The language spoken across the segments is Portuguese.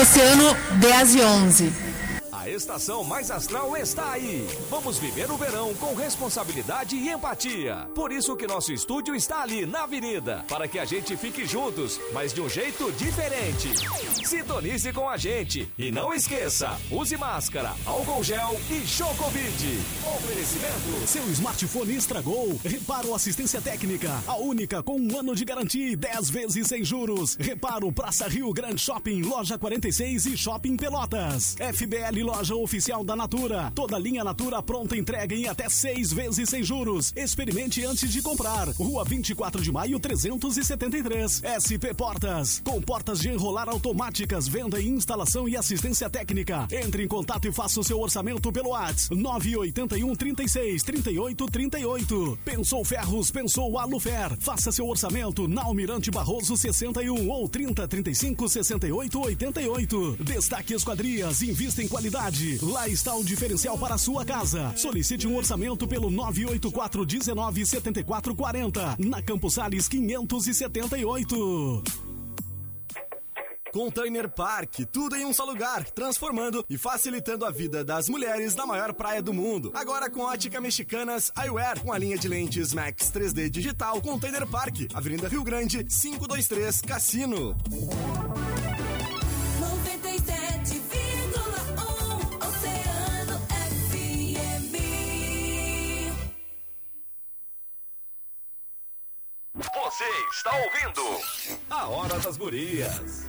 Oceano 10 e 11 estação mais astral está aí. Vamos viver o verão com responsabilidade e empatia. Por isso que nosso estúdio está ali na avenida, para que a gente fique juntos, mas de um jeito diferente. Sintonize com a gente e não esqueça, use máscara, álcool gel e Covid. Oferecimento. Seu smartphone estragou? Reparo assistência técnica, a única com um ano de garantia e 10 vezes sem juros. Reparo Praça Rio Grande Shopping, loja 46 e Shopping Pelotas. FBL Loja Loja oficial da Natura. Toda linha Natura pronta entrega em até seis vezes sem juros. Experimente antes de comprar. Rua 24 de maio, 373. SP Portas. Com portas de enrolar automáticas, venda e instalação e assistência técnica. Entre em contato e faça o seu orçamento pelo WhatsApp 981 36 38 38. Pensou Ferros, pensou Alufer. Faça seu orçamento na Almirante Barroso 61 ou 30 35 68 88. Destaque Esquadrias, invista em qualidade Lá está o diferencial para a sua casa. Solicite um orçamento pelo 984 19 74 40 na Campos Sales 578. Container Park, tudo em um só lugar, transformando e facilitando a vida das mulheres na maior praia do mundo. Agora com ótica mexicanas Eyewear, com a linha de lentes Max 3D digital. Container Park, Avenida Rio Grande, 523 Cassino. Você está ouvindo A Hora das Gurias.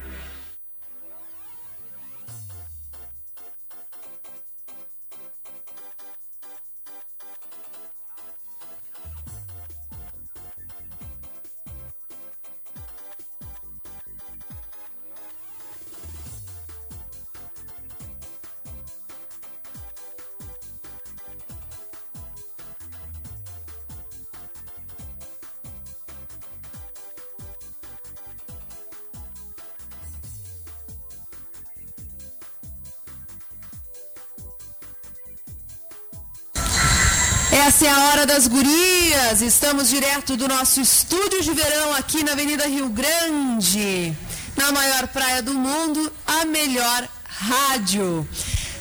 Essa é a hora das gurias. Estamos direto do nosso estúdio de verão aqui na Avenida Rio Grande, na maior praia do mundo, a melhor rádio.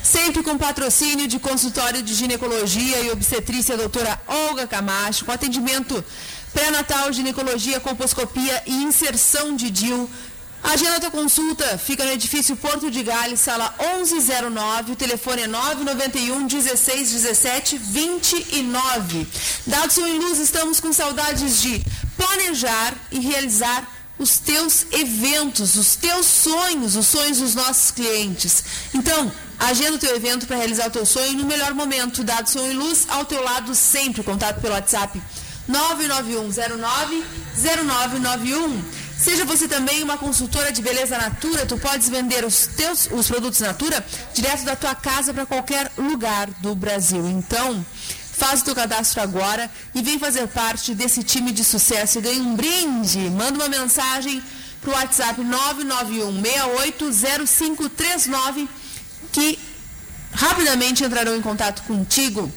Sempre com patrocínio de consultório de ginecologia e obstetrícia doutora Olga Camacho, com atendimento pré-natal, ginecologia, composcopia e inserção de DIL a agenda da consulta fica no edifício Porto de Gales, sala 1109. O telefone é 991 16 17 29. Dados em luz, estamos com saudades de planejar e realizar os teus eventos, os teus sonhos, os sonhos dos nossos clientes. Então, agenda o teu evento para realizar o teu sonho no melhor momento. Dados som e luz ao teu lado sempre. Contato pelo WhatsApp 99109 0991. Seja você também uma consultora de beleza Natura, tu podes vender os teus os produtos Natura direto da tua casa para qualquer lugar do Brasil. Então, faz o teu cadastro agora e vem fazer parte desse time de sucesso e ganha um brinde. Manda uma mensagem para o WhatsApp 991680539 que rapidamente entrarão em contato contigo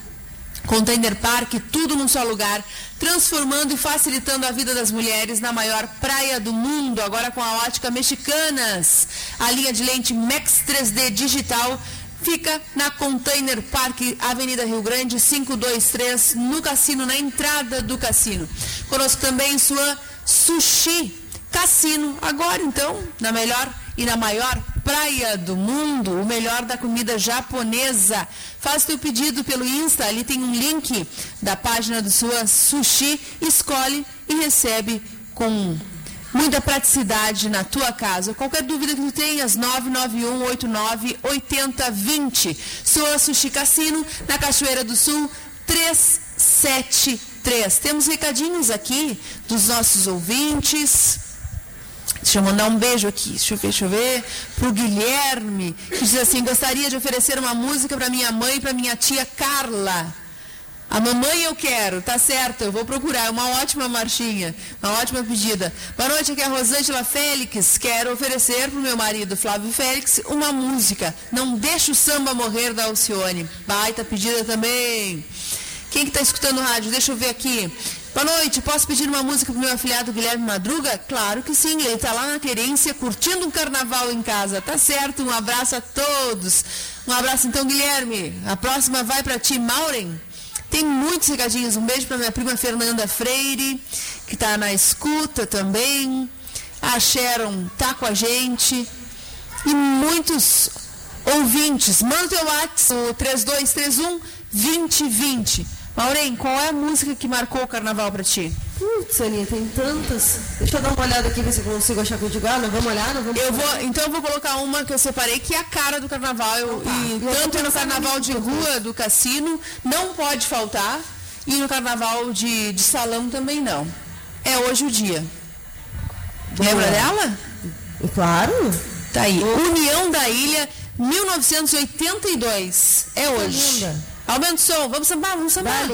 Container Park, tudo num só lugar, transformando e facilitando a vida das mulheres na maior praia do mundo, agora com a ótica Mexicanas. A linha de lente Max 3D digital fica na Container Park, Avenida Rio Grande, 523, no cassino, na entrada do cassino. Conosco também sua Sushi Cassino, agora então, na melhor e na maior praia do mundo, o melhor da comida japonesa. Faz teu pedido pelo Insta, ali tem um link da página do sua sushi, escolhe e recebe com muita praticidade na tua casa. Qualquer dúvida que tu tenhas, 991898020. Sua Sushi Cassino, na Cachoeira do Sul, 373. Temos recadinhos aqui dos nossos ouvintes. Deixa eu mandar um beijo aqui, deixa eu ver, deixa eu ver, pro Guilherme, que diz assim, gostaria de oferecer uma música para minha mãe e para minha tia Carla. A mamãe eu quero, tá certo, eu vou procurar. Uma ótima marchinha, uma ótima pedida. Boa noite, aqui é a Rosângela Félix. Quero oferecer para o meu marido Flávio Félix uma música. Não deixa o samba morrer da Alcione. Baita pedida também. Quem que está escutando o rádio? Deixa eu ver aqui. Boa noite, posso pedir uma música para o meu afilhado Guilherme Madruga? Claro que sim, ele está lá na querência curtindo um carnaval em casa. Tá certo, um abraço a todos. Um abraço então, Guilherme. A próxima vai para ti, Maureen. Tem muitos recadinhos. Um beijo para minha prima Fernanda Freire, que está na escuta também. A Sharon está com a gente. E muitos ouvintes. Manda o teu WhatsApp, o 3231 2020. Maureen, qual é a música que marcou o carnaval para ti? Putz, Aninha, tem tantas. Deixa eu dar uma olhada aqui, ver se eu consigo achar contigo. Ah, não vamos olhar? Não vamos eu vou, então eu vou colocar uma que eu separei, que é a cara do carnaval. Eu, e tanto no carnaval de rua do cassino, não pode faltar. E no carnaval de, de salão também não. É hoje o dia. Boa. Lembra dela? Claro. Tá aí. Boa. União da Ilha, 1982. É hoje. Linda. Aumenta o som. Vamos sambar, vamos sambar.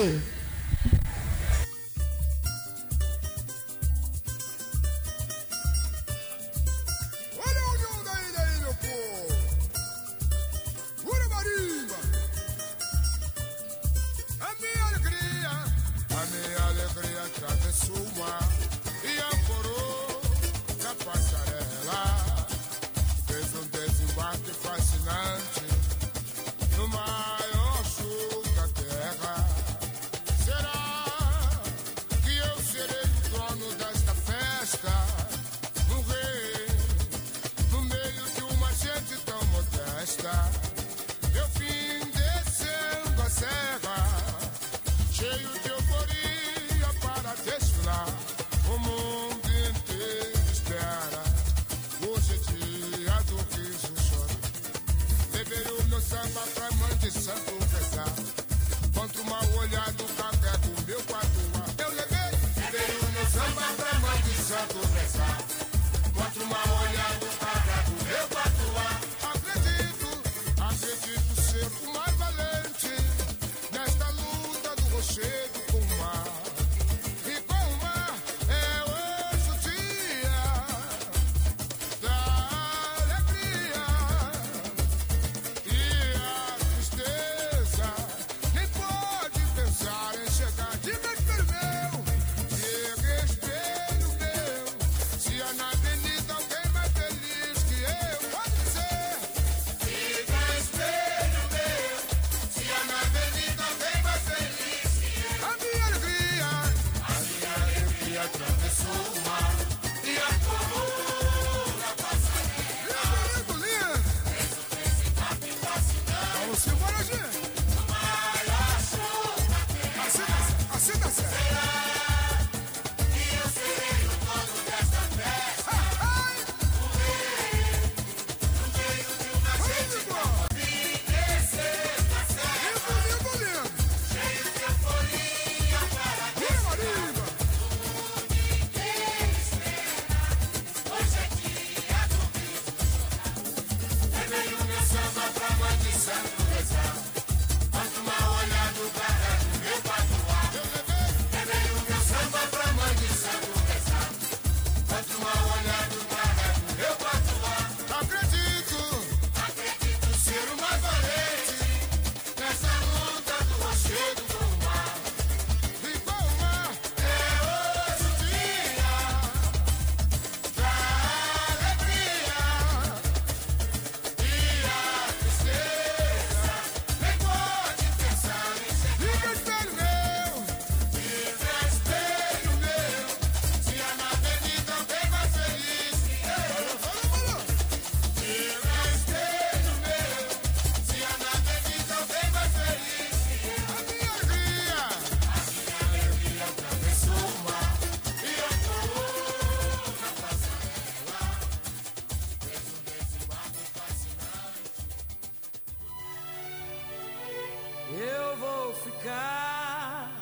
Eu vou ficar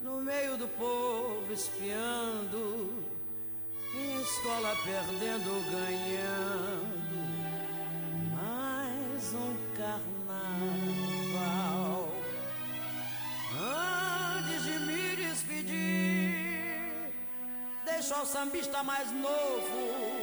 no meio do povo espiando, minha escola perdendo, ganhando mais um carnaval. Antes de me despedir, deixo o sambista mais novo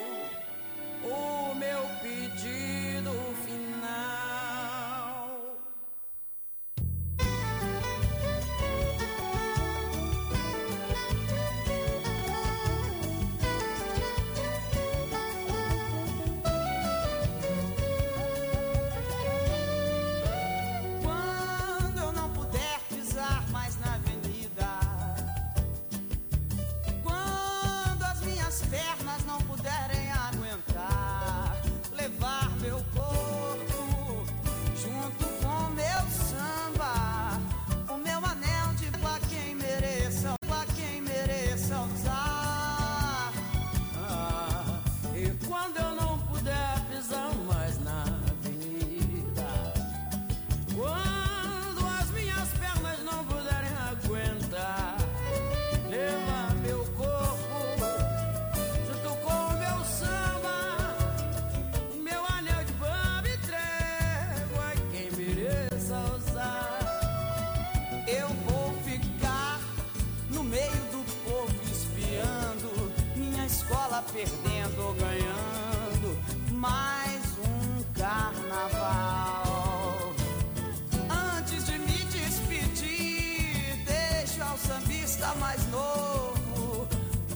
Tá mais novo.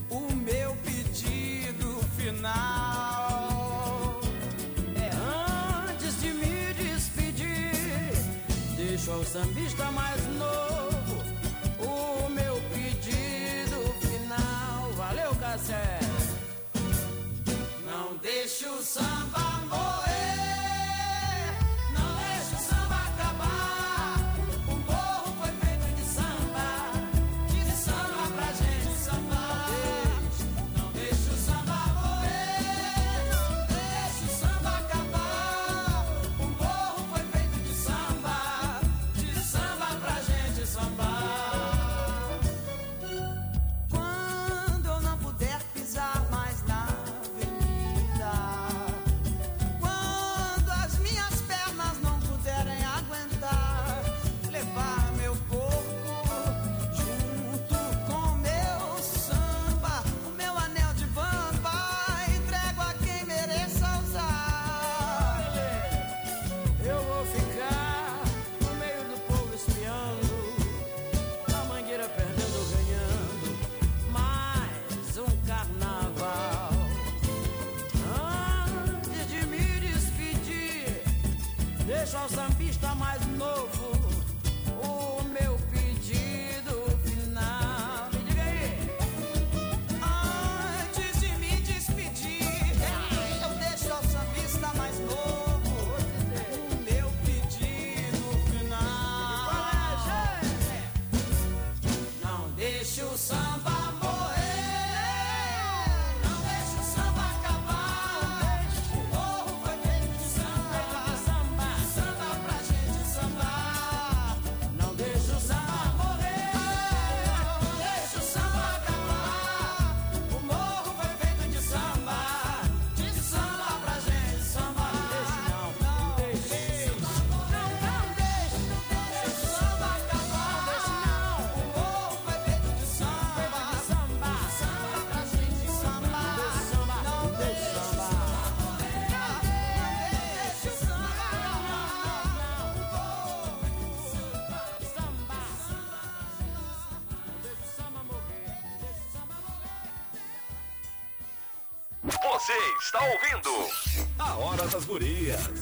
O meu pedido final é antes de me despedir. Deixa o sambista mais novo. está ouvindo A Hora das Gurias.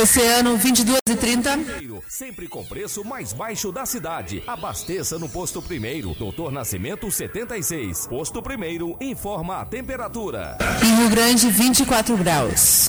Oceano 22 e 30. Primeiro, Sempre com preço mais baixo da cidade. Abasteça no posto primeiro. Doutor Nascimento 76. Posto primeiro informa a temperatura. Em Rio Grande, 24 graus.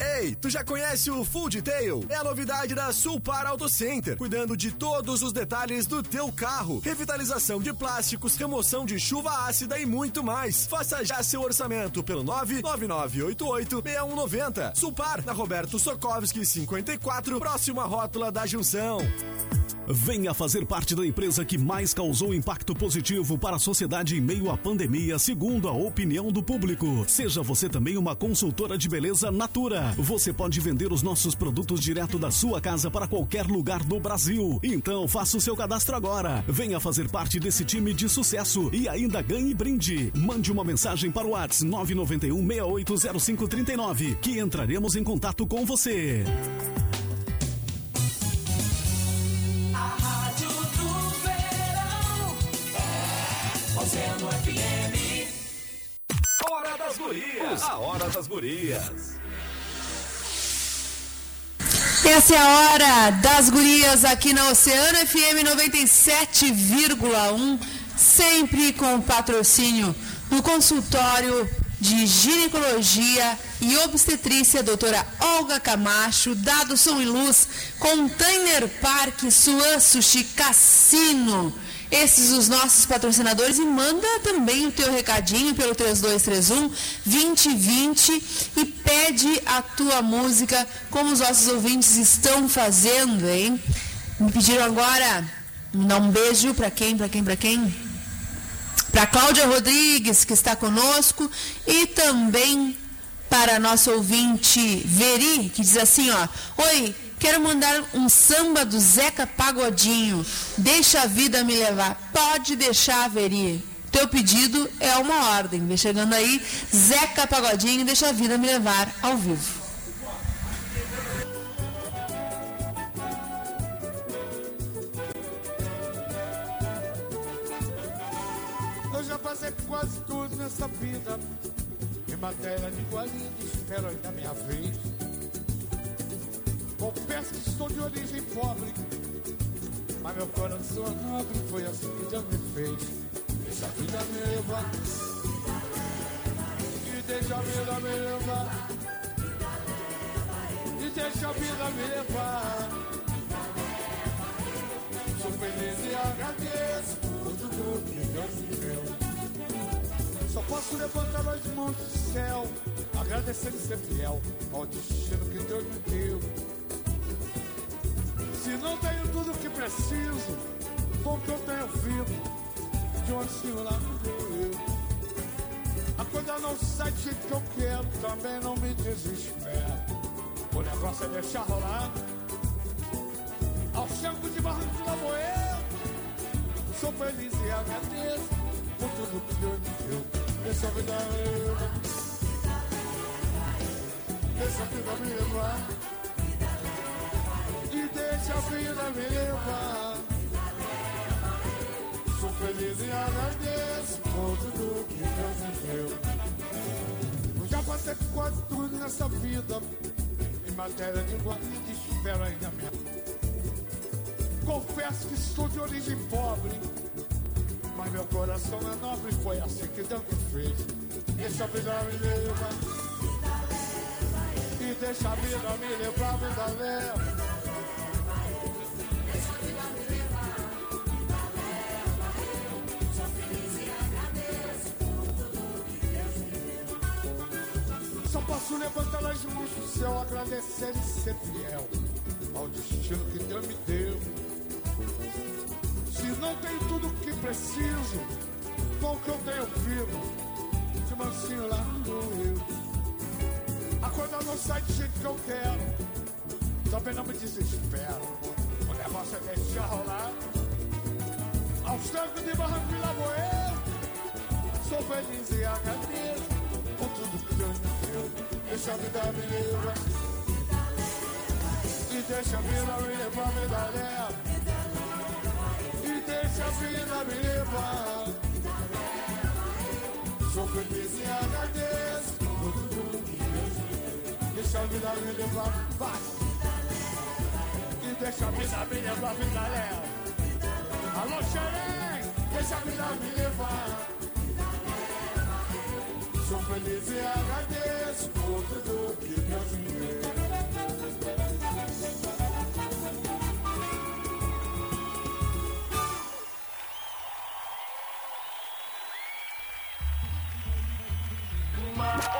Ei, tu já conhece o Full Detail? É a novidade da Sulpar Auto Center, cuidando de todos os detalhes do teu carro. Revitalização de plásticos, remoção de chuva ácida e muito mais. Faça já seu orçamento pelo 999886190. Sulpar, na Roberto Sokovski 54, próximo à rótula da Junção. Venha fazer parte da empresa que mais causou impacto positivo para a sociedade em meio à pandemia, segundo a opinião do público. Seja você também uma consultora de beleza Natura. Você pode vender os nossos produtos direto da sua casa para qualquer lugar do Brasil. Então faça o seu cadastro agora. Venha fazer parte desse time de sucesso e ainda ganhe brinde. Mande uma mensagem para o WhatsApp 991 680539 que entraremos em contato com você. Gurias. A Hora das Gurias. Essa é a hora das gurias aqui na Oceano FM 97,1, sempre com patrocínio do consultório de ginecologia e obstetrícia doutora Olga Camacho, Dado Som e Luz, Container Park, Suan Sushi Cassino. Esses os nossos patrocinadores e manda também o teu recadinho pelo 3231 2020 e pede a tua música como os nossos ouvintes estão fazendo, hein? Me pediram agora dar um beijo para quem, para quem, para quem? Para Cláudia Rodrigues, que está conosco, e também para nosso ouvinte Veri, que diz assim, ó: "Oi, Quero mandar um samba do Zeca Pagodinho. Deixa a vida me levar. Pode deixar, Veri. Teu pedido é uma ordem. Vem chegando aí, Zeca Pagodinho, deixa a vida me levar ao vivo. Eu já passei quase tudo nessa vida. Em matéria de igualinha, espero ainda minha vez. Confesso que estou de origem pobre, mas meu coração é nobre. Foi assim que Deus me fez. Deixa a vida me levar. E deixa a vida me levar. E deixa a vida me levar. Sou feliz e agradeço por tudo que Deus me deu. Só posso levantar as mãos do céu, agradecendo ser fiel ao destino que Deus me deu. Se não tenho tudo o que preciso, com o que eu tenho vivo, de onde Senhor lá me deu. A coisa não sai jeito que eu quero, também não me desespero. O negócio é deixar rolar. Ao centro de Barranco de Laboeiro, sou feliz e agradeço por tudo que Deus me deu. Deixa a vida levar. Deixa a vida me. Deixa a vida me levar. Sou feliz e agradeço por tudo que Deus me deu. Eu já passei quase tudo nessa vida. Em matéria de guarda, espero ainda mesmo. Confesso que sou de origem pobre. Mas meu coração é nobre, foi assim que Deus me fez. Deixa a vida me levar. E deixa a vida me levar, vida leva. As mãos do céu, agradecer e ser fiel ao destino que Deus me deu. Se não tenho tudo o que preciso, com o que eu tenho vivo, de mansinho lá no eu. A coisa não sai do jeito que eu quero, também não me desespero. O negócio é deixar rolar. Aos trancos de barranco e laboeiro, sou feliz e agradeço Deixa a vida me levar. E deixa a vida me levar, me dá e deixa a vida me levar. Sou feliz e agradeço por tudo que me deu. Deixa a vida me levar, vai. E deixa a vida me levar, vida leva. Alô, Xerém, deixa a vida me levar. Sou feliz e agradeço por tudo que Deus me deu.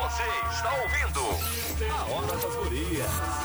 Você está ouvindo a Hora das Gurias.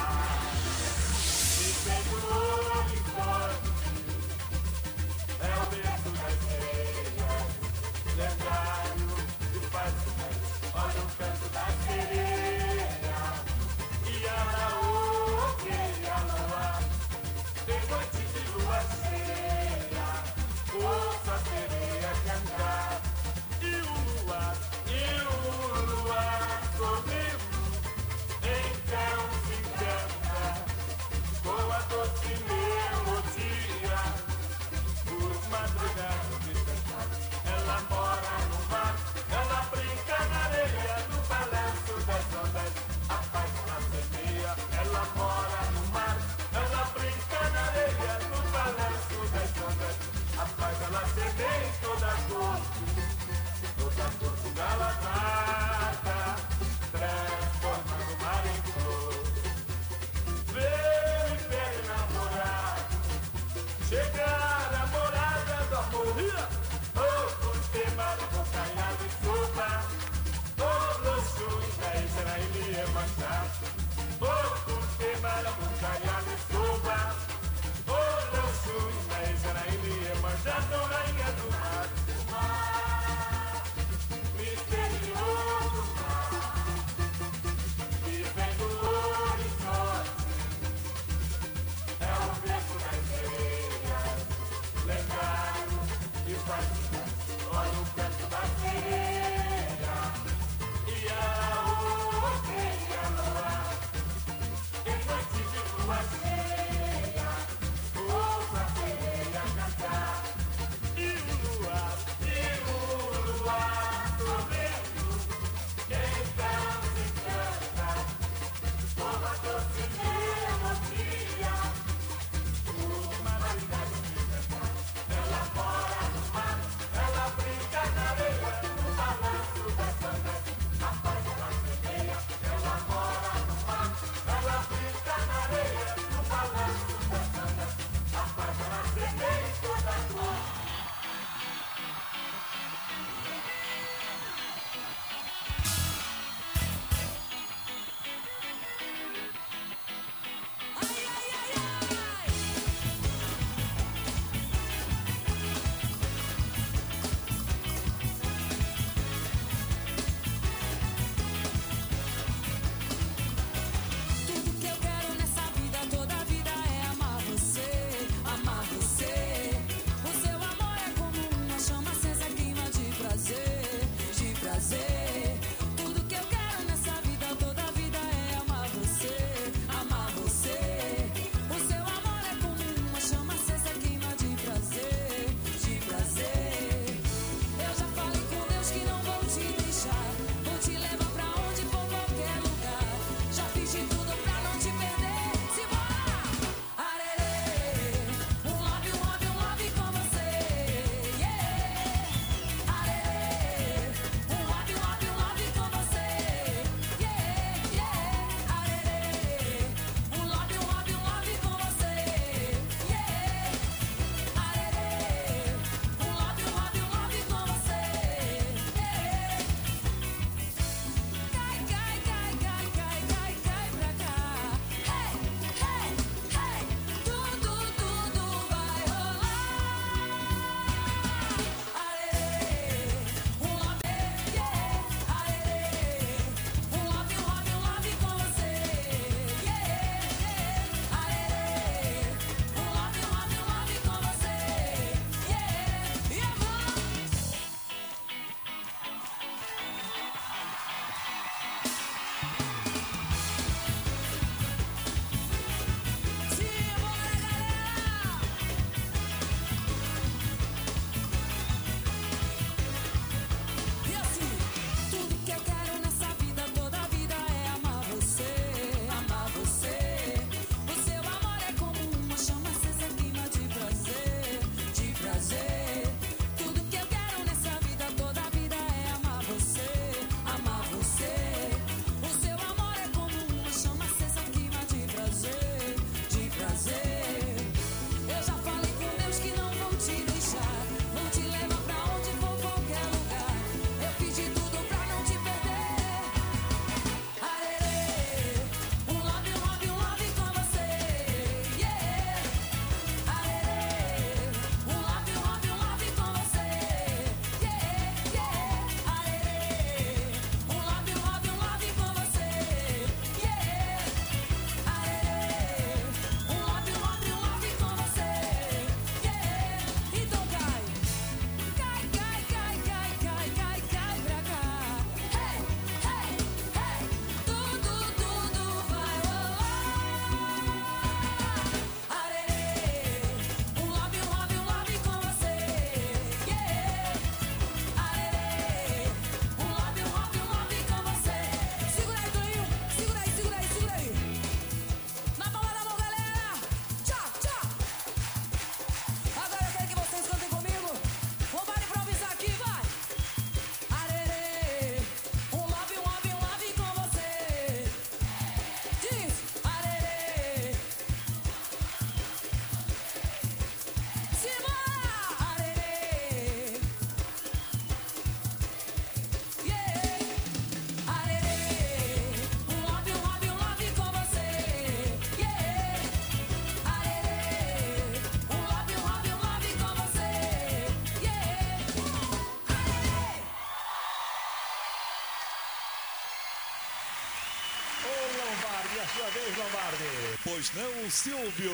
Pois não, Silvio?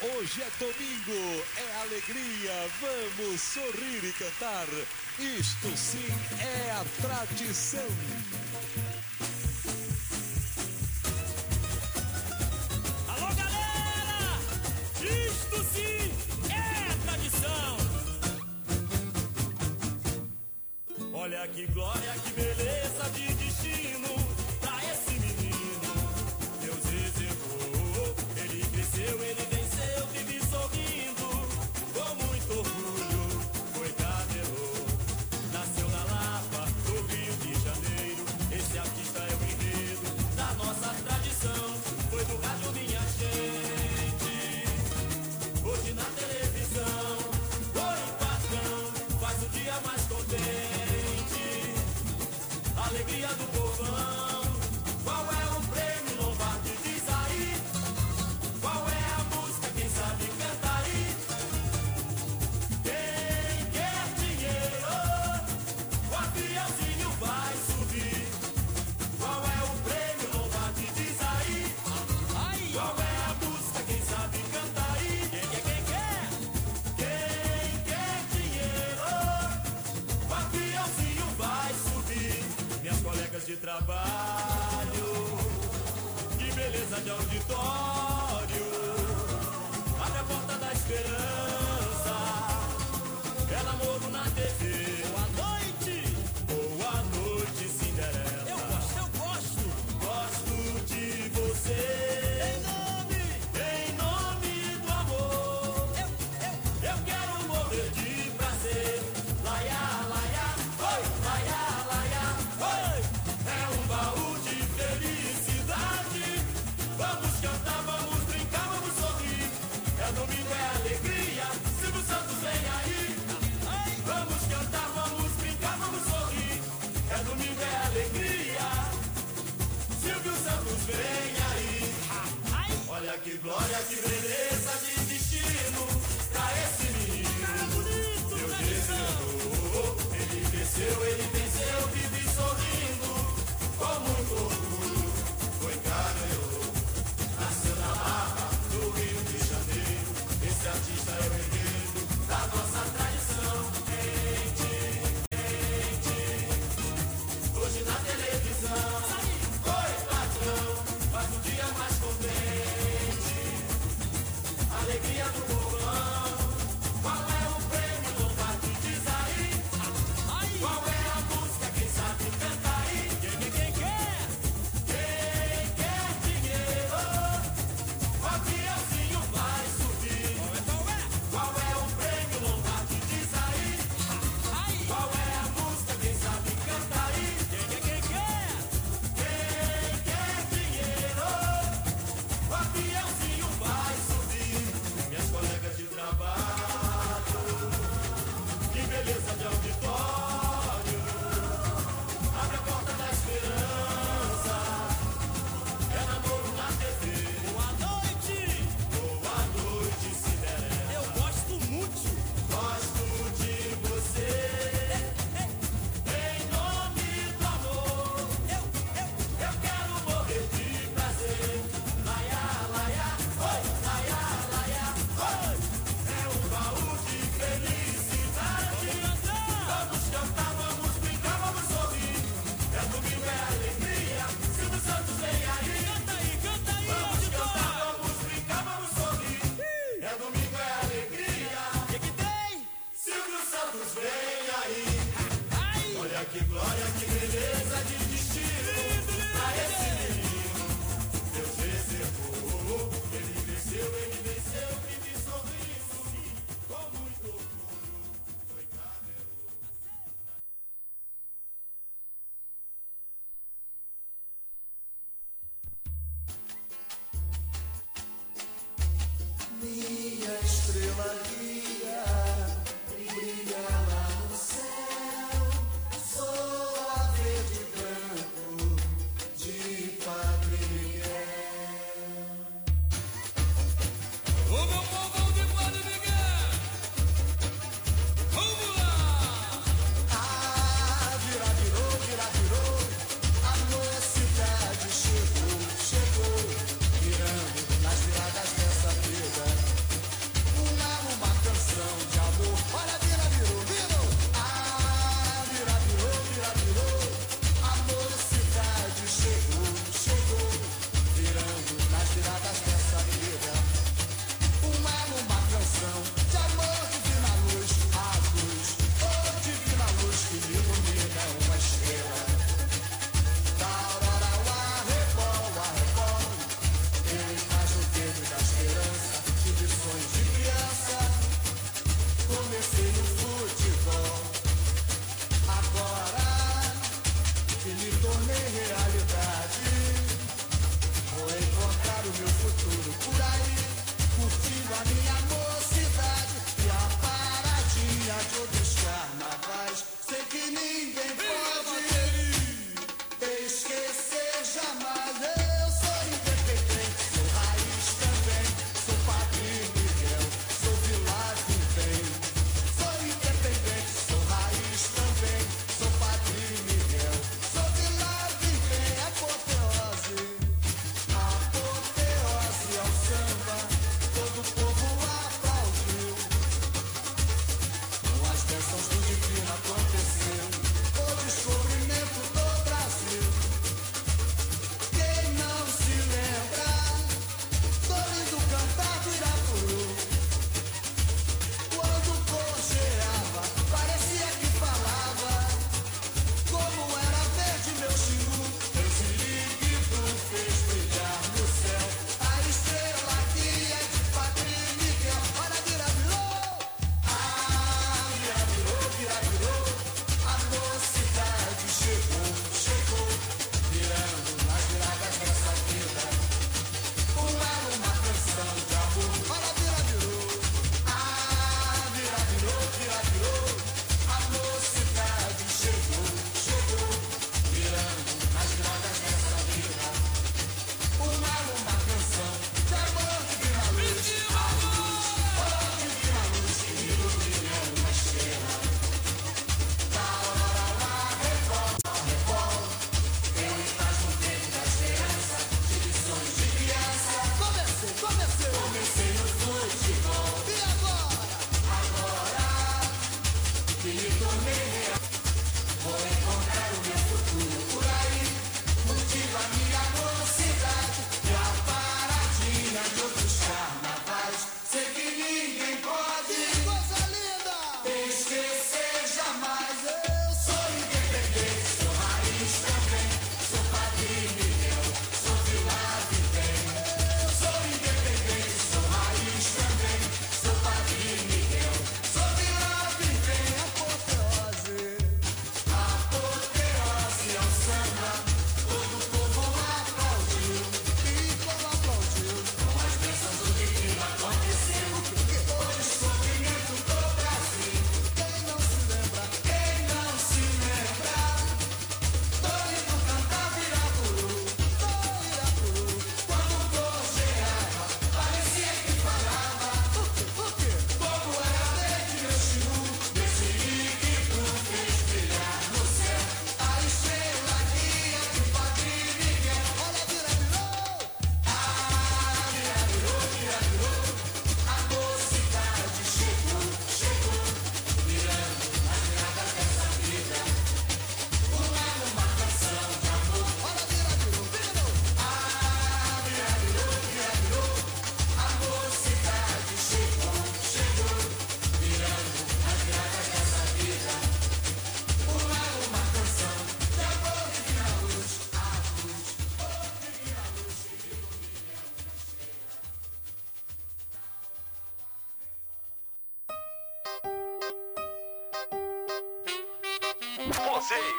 Hoje é domingo, é alegria, vamos sorrir e cantar. Isto sim é a tradição. bye.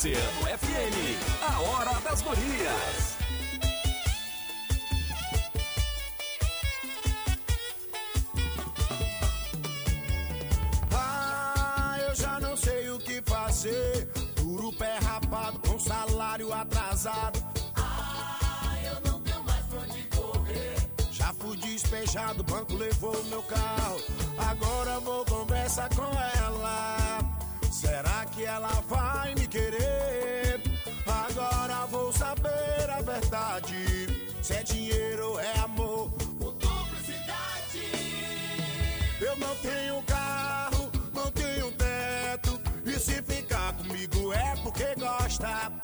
Oceano FM, a hora das gurias. Ah, eu já não sei o que fazer. Duro pé rapado com salário atrasado. Ah, eu não tenho mais pra onde correr. Já fui despejado, o banco levou meu carro. Agora vou conversar com ela Será que ela vai me querer? Agora vou saber a verdade. Se é dinheiro ou é amor ou cumplicidade. Eu não tenho carro, não tenho teto. E se ficar comigo é porque gosta.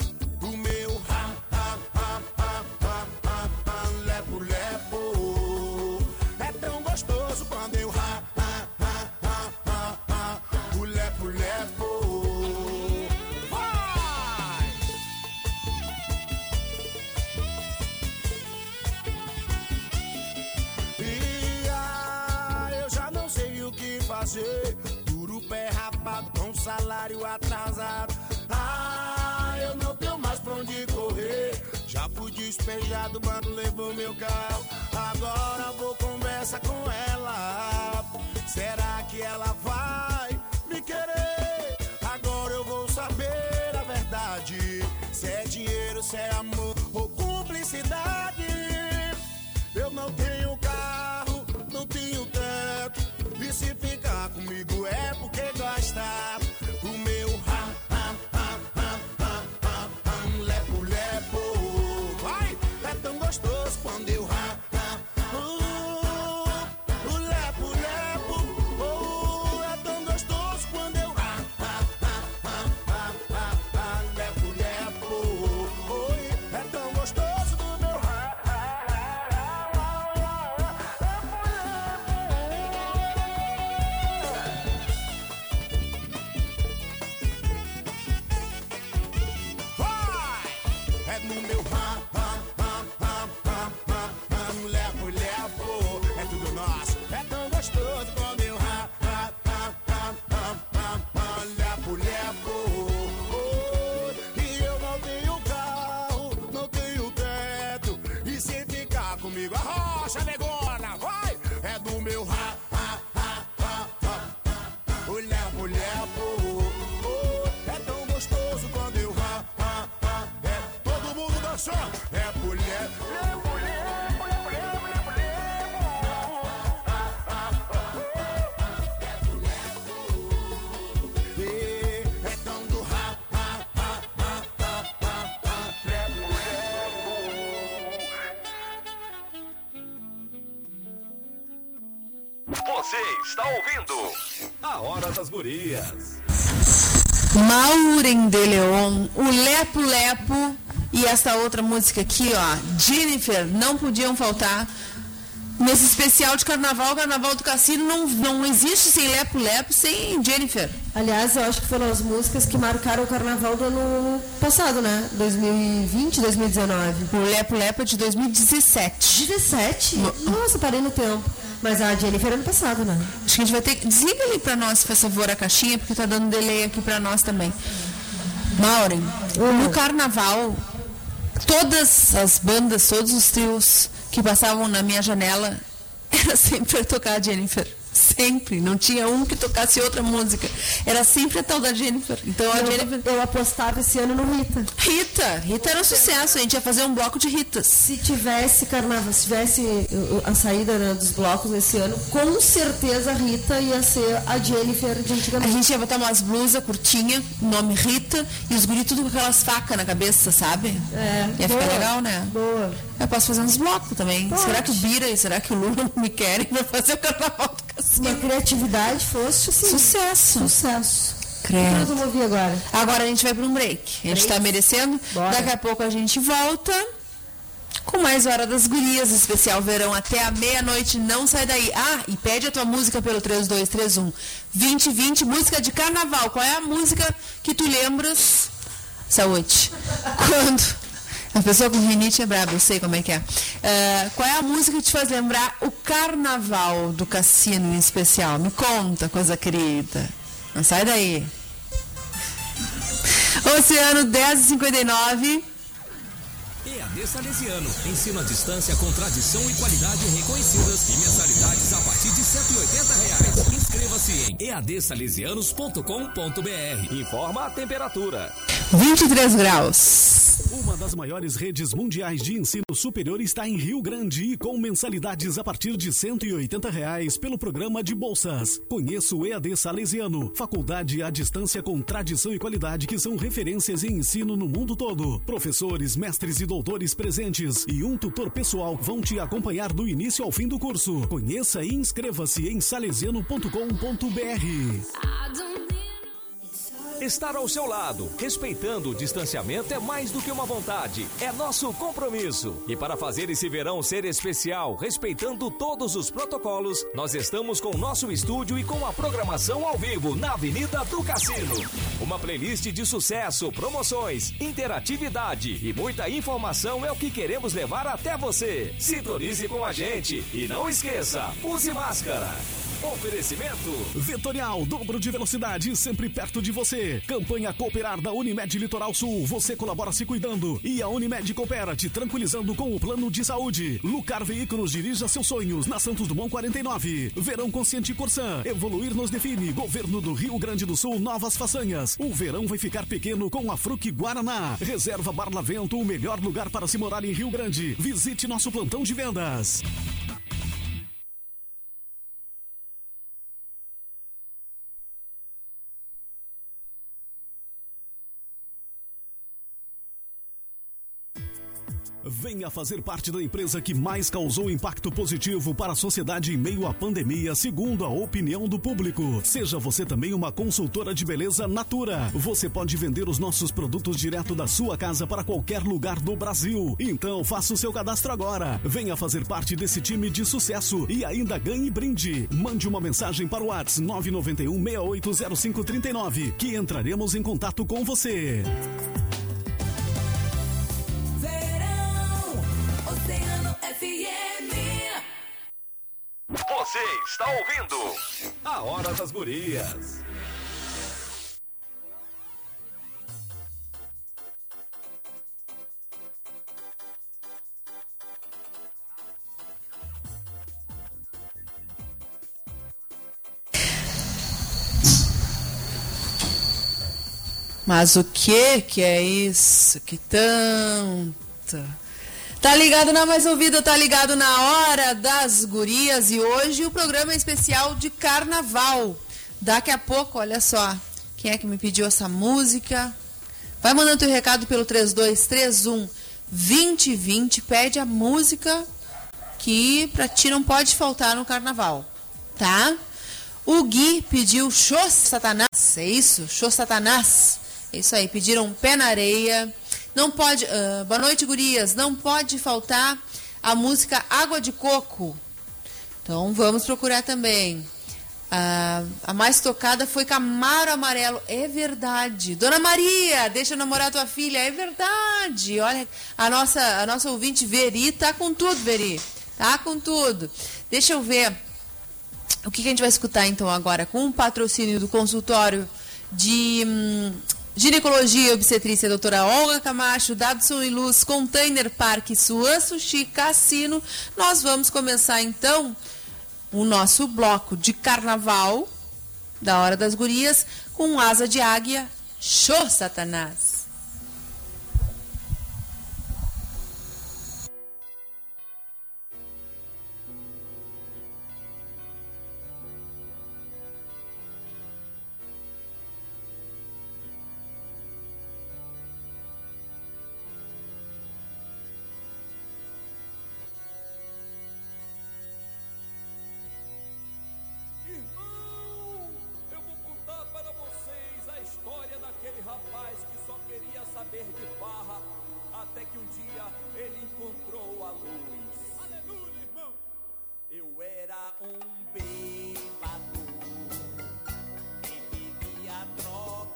Salário atrasado. Ah, eu não tenho mais pra onde correr. Já fui despejado, mano, levou meu carro. Agora vou conversar com ela. Será que ela vai me querer? Agora eu vou saber a verdade. Se é dinheiro, se é amor ou cumplicidade. Eu não tenho Gurias. Maureen de Leon, o Lepo Lepo e essa outra música aqui, ó, Jennifer, não podiam faltar. Nesse especial de carnaval, Carnaval do Cassino não, não existe sem Lepo Lepo, sem Jennifer. Aliás, eu acho que foram as músicas que marcaram o carnaval do ano passado, né? 2020, 2019. O Lepo Lepo é de 2017. 17? Nossa, parei no tempo. Mas a Jennifer ano passado, né? Acho que a gente vai ter que. Desliga ali pra nós, por favor, a caixinha, porque tá dando delay aqui pra nós também. Maureen, no carnaval, todas as bandas, todos os trios que passavam na minha janela, era sempre tocar a Jennifer. Sempre. Não tinha um que tocasse outra música. Era sempre a tal da Jennifer. Então a eu, Jennifer. eu apostava esse ano no Rita. Rita! Rita era um sucesso. A gente ia fazer um bloco de Ritas. Se tivesse carnaval, se tivesse uh, a saída né, dos blocos esse ano, com certeza a Rita ia ser a Jennifer de A antigamente. gente ia botar umas blusas curtinhas, nome Rita, e os guris tudo com aquelas facas na cabeça, sabe? É, Ia boa, ficar legal, né? Boa. Eu posso fazer uns blocos também. Pode. Será que o Bira e será que o Lula não me querem pra fazer o carnaval do Se a cassino? criatividade fosse assim. Sucesso. Sucesso. O que Credo. vamos ouvir agora? Agora a gente vai para um break. A gente Break? tá merecendo. Bora. Daqui a pouco a gente volta com mais Hora das Gurias, especial verão até a meia-noite. Não sai daí. Ah, e pede a tua música pelo 3231 2020, música de carnaval. Qual é a música que tu lembras? Saúde. Quando. A pessoa com rinite é braba, eu sei como é que é. Ah, qual é a música que te faz lembrar o carnaval do cassino em especial? Me conta, coisa querida. Não sai daí. Oceano 1059. EAD Salesiano. Ensino à distância com tradição e qualidade reconhecidas e mensalidades a partir de 180 reais. Inscreva-se em eadsalesianos.com.br. Informa a temperatura. 23 graus. Uma das maiores redes mundiais de ensino superior está em Rio Grande e com mensalidades a partir de 180 reais pelo programa de bolsas. Conheça o EAD Salesiano, faculdade à distância com tradição e qualidade que são referências em ensino no mundo todo. Professores, mestres e doutores presentes e um tutor pessoal vão te acompanhar do início ao fim do curso. Conheça e inscreva-se em salesiano.com.br. Estar ao seu lado, respeitando o distanciamento é mais do que uma vontade, é nosso compromisso. E para fazer esse verão ser especial, respeitando todos os protocolos, nós estamos com o nosso estúdio e com a programação ao vivo na Avenida do Cassino. Uma playlist de sucesso, promoções, interatividade e muita informação é o que queremos levar até você. Sintonize com a gente e não esqueça, use máscara. Oferecimento Vetorial, dobro de velocidade, sempre perto de você. Campanha Cooperar da Unimed Litoral Sul. Você colabora se cuidando. E a Unimed coopera te tranquilizando com o plano de saúde. Lucar Veículos dirija seus sonhos na Santos Dumont 49. Verão Consciente Corsan. Evoluir nos define. Governo do Rio Grande do Sul, novas façanhas. O verão vai ficar pequeno com a Fruc Guaraná. Reserva Barlavento, o melhor lugar para se morar em Rio Grande. Visite nosso plantão de vendas. Venha fazer parte da empresa que mais causou impacto positivo para a sociedade em meio à pandemia, segundo a opinião do público. Seja você também uma consultora de beleza Natura. Você pode vender os nossos produtos direto da sua casa para qualquer lugar do Brasil. Então faça o seu cadastro agora. Venha fazer parte desse time de sucesso e ainda ganhe brinde. Mande uma mensagem para o WhatsApp 991 680539 que entraremos em contato com você. Você está ouvindo A Hora das Gurias. Mas o que que é isso? Que tanto? Tá ligado na mais ouvida, tá ligado na hora das gurias e hoje o programa é especial de carnaval. Daqui a pouco, olha só, quem é que me pediu essa música? Vai mandando teu recado pelo 3231 2020, pede a música que pra ti não pode faltar no carnaval, tá? O Gui pediu Show Satanás, é isso? Show Satanás. É isso aí, pediram pé na areia. Não pode. ah, boa noite, gurias. Não pode faltar a música Água de Coco. Então vamos procurar também. Ah, a mais tocada foi Camaro Amarelo. É verdade. Dona Maria, deixa eu namorar tua filha. É verdade. Olha, a nossa, a nossa ouvinte Veri tá com tudo, Veri. Tá com tudo. Deixa eu ver. O que, que a gente vai escutar então agora? Com o patrocínio do consultório de hum, ginecologia e obstetrícia, doutora Olga Camacho, Dadson e Luz, Container Park, Suan Sushi, Cassino. Nós vamos começar então o nosso bloco de carnaval da Hora das Gurias com asa de águia, show Satanás. Rapaz que só queria saber de barra, até que um dia ele encontrou a luz. Aleluia, irmão! Eu era um bêbado e vivia drogado.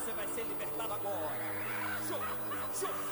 Você vai ser libertado agora. Show! Show!